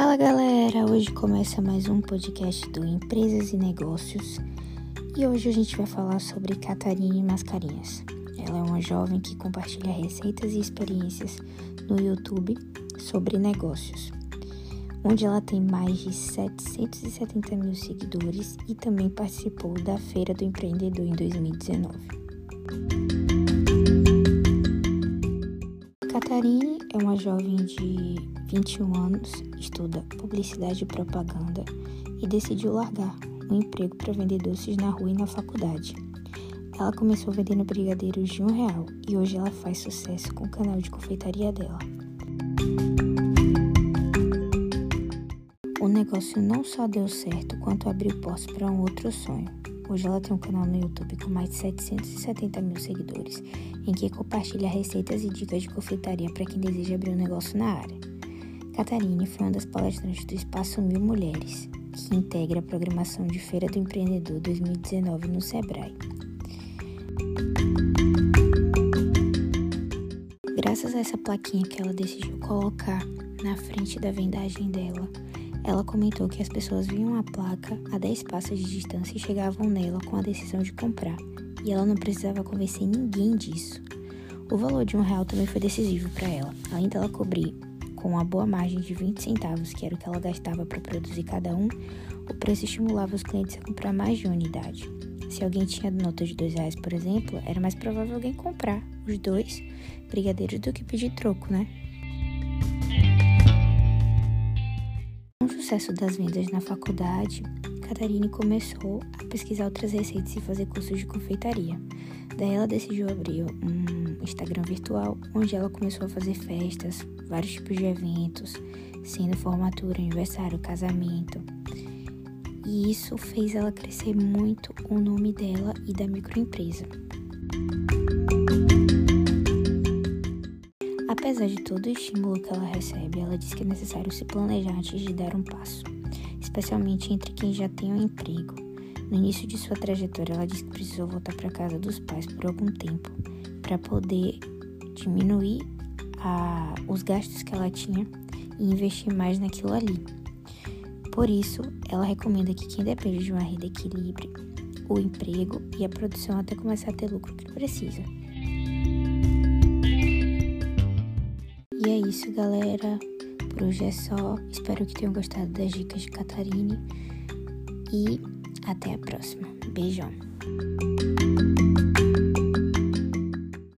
Fala galera, hoje começa mais um podcast do Empresas e Negócios e hoje a gente vai falar sobre Catarine Mascarinhas. Ela é uma jovem que compartilha receitas e experiências no YouTube sobre negócios, onde ela tem mais de 770 mil seguidores e também participou da Feira do Empreendedor em 2019. Catarine é uma jovem de 21 anos, estuda publicidade e propaganda e decidiu largar um emprego para vender doces na rua e na faculdade. Ela começou vendendo brigadeiros de um real e hoje ela faz sucesso com o canal de confeitaria dela. O negócio não só deu certo, quanto abriu portas para um outro sonho. Hoje ela tem um canal no YouTube com mais de 770 mil seguidores, em que compartilha receitas e dicas de confeitaria para quem deseja abrir um negócio na área. Catarine foi uma das palestrantes do Espaço Mil Mulheres, que integra a programação de Feira do Empreendedor 2019 no Sebrae. Graças a essa plaquinha que ela decidiu colocar na frente da vendagem dela, ela comentou que as pessoas viam a placa a 10 passos de distância e chegavam nela com a decisão de comprar, e ela não precisava convencer ninguém disso. O valor de um real também foi decisivo para ela, além dela cobrir com uma boa margem de 20 centavos, que era o que ela gastava para produzir cada um, o preço estimulava os clientes a comprar mais de uma unidade. Se alguém tinha nota de dois reais, por exemplo, era mais provável alguém comprar os dois brigadeiros do que pedir troco, né? Sucesso das vendas na faculdade, Catarine começou a pesquisar outras receitas e fazer cursos de confeitaria. Daí ela decidiu abrir um Instagram virtual, onde ela começou a fazer festas, vários tipos de eventos, sendo formatura, aniversário, casamento. E isso fez ela crescer muito o nome dela e da microempresa. Apesar de todo o estímulo que ela recebe, ela diz que é necessário se planejar antes de dar um passo, especialmente entre quem já tem um emprego. No início de sua trajetória, ela disse que precisou voltar para casa dos pais por algum tempo para poder diminuir a, os gastos que ela tinha e investir mais naquilo ali. Por isso, ela recomenda que quem depende de uma renda equilibre o emprego e a produção até começar a ter lucro que precisa. E é isso, galera. Por hoje é só. Espero que tenham gostado das dicas de Catarine. E até a próxima. Beijão.